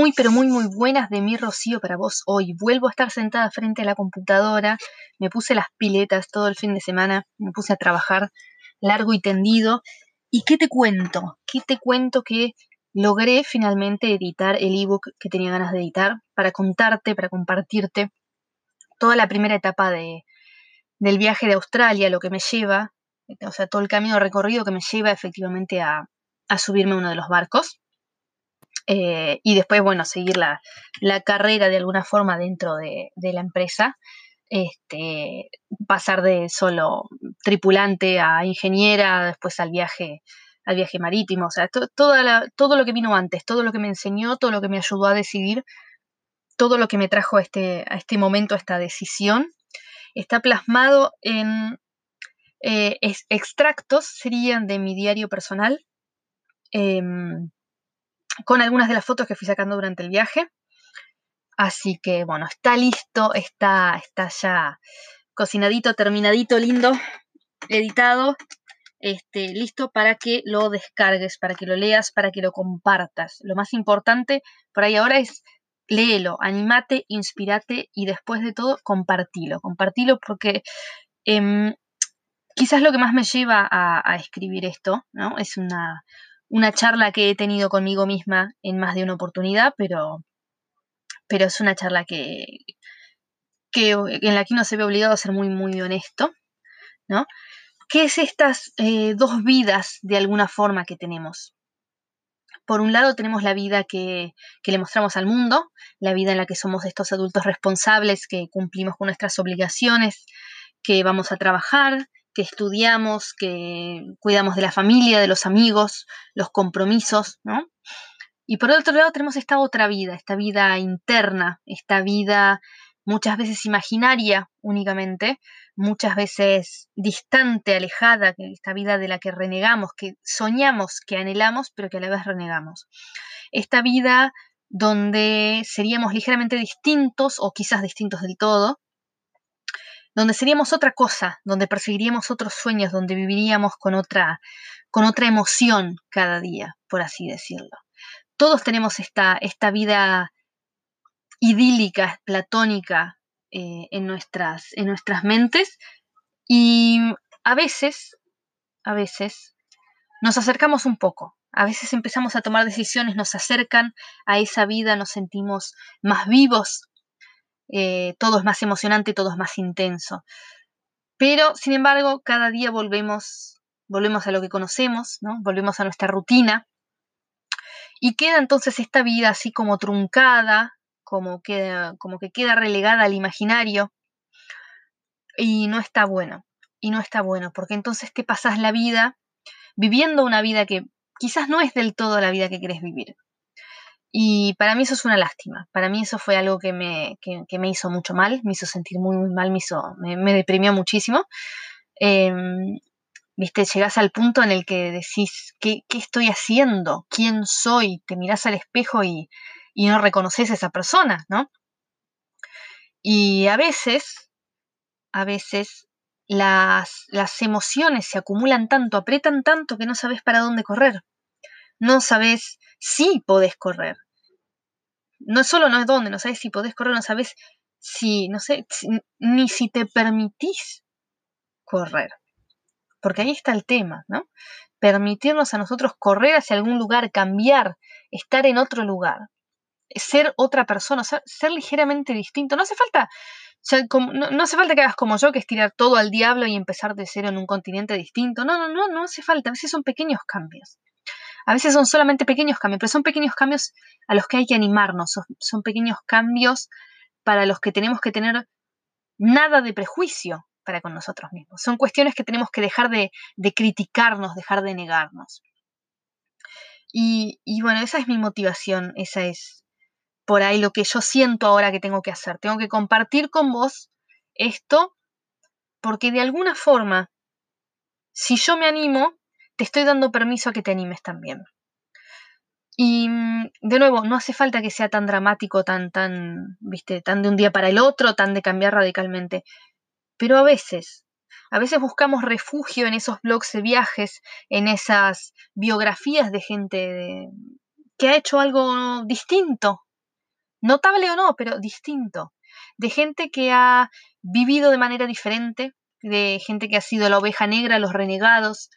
Muy, pero muy, muy buenas de mi Rocío para vos hoy. Vuelvo a estar sentada frente a la computadora, me puse las piletas todo el fin de semana, me puse a trabajar largo y tendido. ¿Y qué te cuento? ¿Qué te cuento que logré finalmente editar el ebook que tenía ganas de editar para contarte, para compartirte toda la primera etapa de, del viaje de Australia, lo que me lleva, o sea, todo el camino recorrido que me lleva efectivamente a, a subirme a uno de los barcos. Eh, y después, bueno, seguir la, carrera de alguna forma dentro de, la empresa. Este, pasar de solo tripulante a ingeniera, después al viaje, al viaje marítimo, o sea, todo lo que vino antes, todo lo que me enseñó, todo lo que me ayudó a decidir, todo lo que me trajo a este, a este momento, a esta decisión, está plasmado en eh, extractos, serían de mi diario personal, em, con algunas de las fotos que fui sacando durante el viaje. Así que bueno, está listo, está, está ya cocinadito, terminadito, lindo, editado, este, listo para que lo descargues, para que lo leas, para que lo compartas. Lo más importante por ahí ahora es léelo, animate, inspirate y después de todo compartilo. Compartilo porque em, quizás lo que más me lleva a, a escribir esto, ¿no? Es una, una charla que he tenido conmigo misma en más de una oportunidad, pero, pero es una charla que, que en la que uno se ve obligado a ser muy, muy honesto, ¿no? ¿Qué es estas eh, dos vidas de alguna forma que tenemos? Por un lado tenemos la vida que, que, le mostramos al mundo, la vida en la que somos estos adultos responsables, que cumplimos con nuestras obligaciones, que vamos a trabajar, que estudiamos, que cuidamos de la familia, de los amigos, los compromisos, ¿no? Y por otro lado tenemos esta otra vida, esta vida interna, esta vida muchas veces imaginaria únicamente, muchas veces distante, alejada, esta vida de la que renegamos, que soñamos, que anhelamos, pero que a la vez renegamos. Esta vida donde seríamos ligeramente distintos o quizás distintos del todo, donde seríamos otra cosa, donde perseguiríamos otros sueños, donde viviríamos con otra, con otra emoción cada día, por así decirlo. Todos tenemos esta, esta vida idílica, platónica eh, en, nuestras, en nuestras mentes y a veces, a veces, nos acercamos un poco, a veces empezamos a tomar decisiones, nos acercan a esa vida, nos sentimos más vivos, eh, todo es más emocionante, todo es más intenso. Pero, sin embargo, cada día volvemos, volvemos a lo que conocemos, ¿no? volvemos a nuestra rutina. Y queda entonces esta vida así como truncada, como, queda, como que queda relegada al imaginario. Y no está bueno. Y no está bueno, porque entonces te pasas la vida viviendo una vida que quizás no es del todo la vida que quieres vivir. Y para mí eso es una lástima. Para mí eso fue algo que me, me hizo mucho mal, me hizo sentir muy, muy mal, me, hizo, me, deprimió muchísimo. Em, Viste, llegas al punto en el que decís, ¿qué, ¿qué, estoy haciendo? ¿Quién soy? Te miras al espejo y, y no reconoces a esa persona, ¿no? Y a veces, a veces las, las emociones se acumulan tanto, apretan tanto que no sabes para dónde correr no sabes si podés correr. No solo no es dónde, no sabes si podés correr, no sabes si, no sé, ni si te permitís correr. Porque ahí está el tema, ¿no? Permitirnos a nosotros correr hacia algún lugar, cambiar, estar en otro lugar, ser otra persona, ser, ligeramente distinto. No hace falta, no, no, hace falta que hagas como yo, que es tirar todo al diablo y empezar de cero en un continente distinto. No, no, no, no hace falta. A veces son pequeños cambios. A veces son solamente pequeños cambios, pero son pequeños cambios a los que hay que animarnos, son, pequeños cambios para los que tenemos que tener nada de prejuicio para con nosotros mismos. Son cuestiones que tenemos que dejar de, criticarnos, dejar de negarnos. Y, y, bueno, esa es mi motivación, esa es por ahí lo que yo siento ahora que tengo que hacer. Tengo que compartir con vos esto porque de alguna forma, si yo me animo, te estoy dando permiso a que te animes también. Y mm, de nuevo, no hace falta que sea tan dramático, tan, tan, viste, tan de un día para el otro, tan de cambiar radicalmente. Pero a veces, a veces buscamos refugio en esos blogs de viajes, en esas biografías de gente que ha hecho algo distinto notable o no, pero distinto, de gente que ha vivido de manera diferente, de gente que ha sido la oveja negra, los renegados,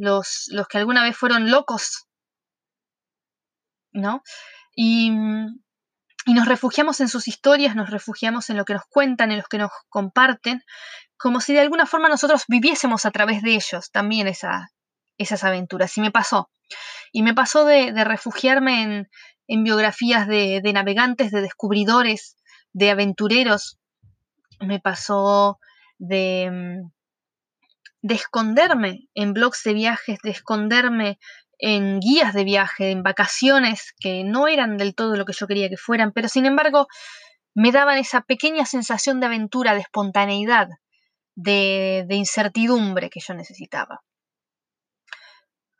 los, los que alguna vez fueron locos, ¿no? Y, y nos refugiamos en sus historias, nos refugiamos en lo que nos cuentan, en los que nos comparten, como si de alguna forma nosotros viviésemos a través de ellos también esa, esas aventuras. Y me pasó. Y me pasó de, refugiarme en, en biografías de, de, navegantes, de descubridores, de aventureros. Me pasó de, de esconderme en blogs de viajes, de esconderme en guías de viaje, en vacaciones que no eran del todo lo que yo quería que fueran, pero sin embargo me daban esa pequeña sensación de aventura, de espontaneidad, de, incertidumbre que yo necesitaba.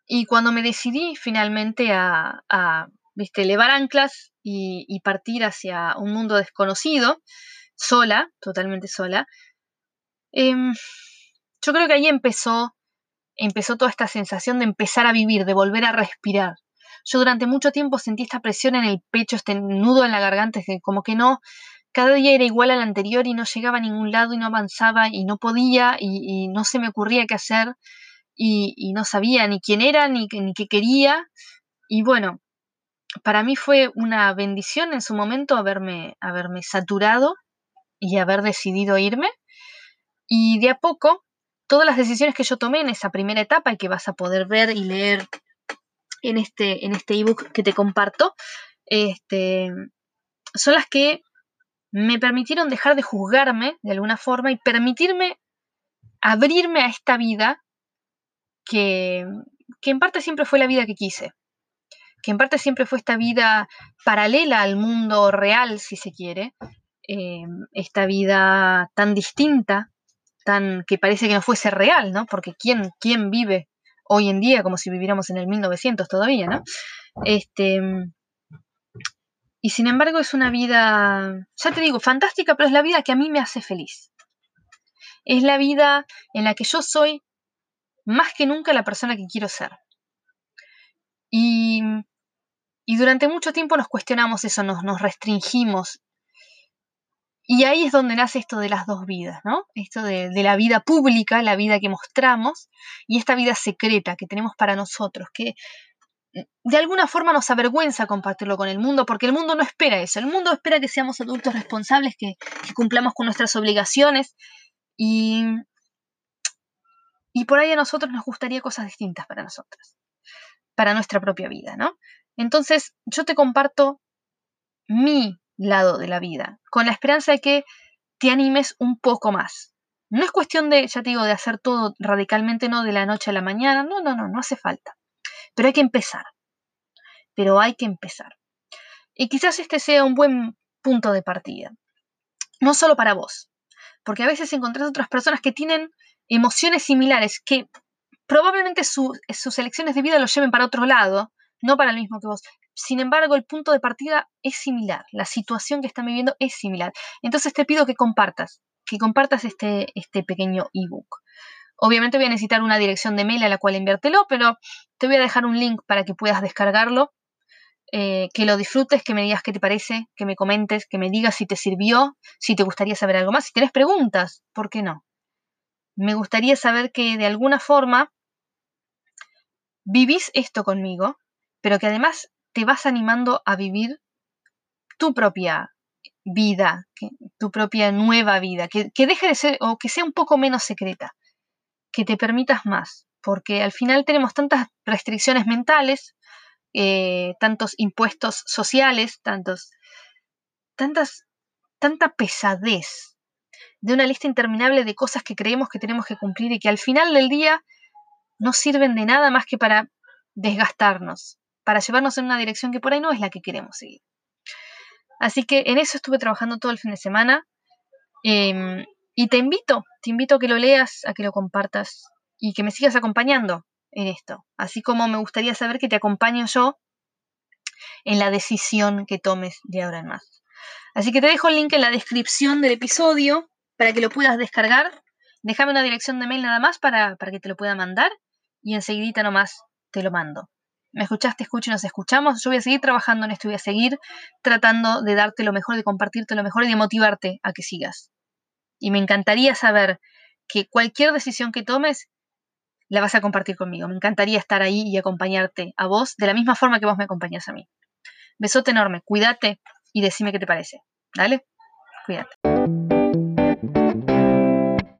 Y cuando me decidí finalmente a, a ¿viste? elevar anclas y, partir hacia un mundo desconocido, sola, totalmente sola, em, yo creo que ahí empezó empezó toda esta sensación de empezar a vivir, de volver a respirar. Yo durante mucho tiempo sentí esta presión en el pecho, este nudo en la garganta, como que no, cada día era igual al anterior y no llegaba a ningún lado y no avanzaba y no podía y, no se me ocurría qué hacer y, no sabía ni quién era ni, ni qué quería. Y bueno, para mí fue una bendición en su momento haberme, haberme saturado y haber decidido irme. Y de a poco todas las decisiones que yo tomé en esa primera etapa y que vas a poder ver y leer en este, en este ebook que te comparto, este, son las que me permitieron dejar de juzgarme de alguna forma y permitirme abrirme a esta vida que, que en parte siempre fue la vida que quise, que en parte siempre fue esta vida paralela al mundo real, si se quiere, eh, esta vida tan distinta tan que parece que no fuese real, ¿no? Porque ¿quién, quién vive hoy en día como si viviéramos en el 1900 todavía, ¿no? Este, y sin embargo es una vida, ya te digo, fantástica, pero es la vida que a mí me hace feliz. Es la vida en la que yo soy más que nunca la persona que quiero ser. Y, y durante mucho tiempo nos cuestionamos eso, nos, nos restringimos y ahí es donde nace esto de las dos vidas, ¿no? Esto de, la vida pública, la vida que mostramos, y esta vida secreta que tenemos para nosotros, que mm, de alguna forma nos avergüenza compartirlo con el mundo, porque el mundo no espera eso. El mundo espera que seamos adultos responsables, que, cumplamos con nuestras obligaciones, y, y por ahí a nosotros nos gustaría cosas distintas para nosotros, para nuestra propia vida, ¿no? Entonces, yo te comparto mi lado de la vida, con la esperanza de que te animes un poco más. No es cuestión de, ya te digo, de hacer todo radicalmente, no de la noche a la mañana, no, no, no, no hace falta. Pero hay que empezar. Pero hay que empezar. Y quizás este sea un buen punto de partida. No solo para vos, porque a veces encontrás otras personas que tienen emociones similares, que probablemente sus elecciones de vida los lleven para otro lado, no para el mismo que vos. Sin embargo, el punto de partida es similar, la situación que están viviendo es similar. Entonces te pido que compartas, que compartas este, este pequeño ebook. Obviamente voy a necesitar una dirección de mail a la cual enviártelo, pero te voy a dejar un link para que puedas descargarlo, eh, que lo disfrutes, que me digas qué te parece, que me comentes, que me digas si te sirvió, si te gustaría saber algo más, si tienes preguntas, ¿por qué no? Me gustaría saber que de alguna forma vivís esto conmigo, pero que además te vas animando a vivir tu propia vida, tu propia nueva vida, que, deje de ser o que sea un poco menos secreta, que te permitas más, porque al final tenemos tantas restricciones mentales, eh, tantos impuestos sociales, tantos, tantas, tanta pesadez de una lista interminable de cosas que creemos que tenemos que cumplir y que al final del día no sirven de nada más que para desgastarnos, para llevarnos en una dirección que por ahí no es la que queremos seguir. Así que en eso estuve trabajando todo el fin de semana em, y te invito, te invito a que lo leas, a que lo compartas y que me sigas acompañando en esto, así como me gustaría saber que te acompaño yo en la decisión que tomes de ahora en más. Así que te dejo el link en la descripción del episodio para que lo puedas descargar. Déjame una dirección de mail nada más para, para que te lo pueda mandar y enseguidita nomás te lo mando. Me escuchaste, escucho y nos escuchamos. Yo voy a seguir trabajando en esto, voy a seguir tratando de darte lo mejor, de compartirte lo mejor y de motivarte a que sigas. Y me encantaría saber que cualquier decisión que tomes la vas a compartir conmigo. Me encantaría estar ahí y acompañarte a vos de la misma forma que vos me acompañas a mí. Besote enorme, cuídate y decime qué te parece. Dale, cuídate.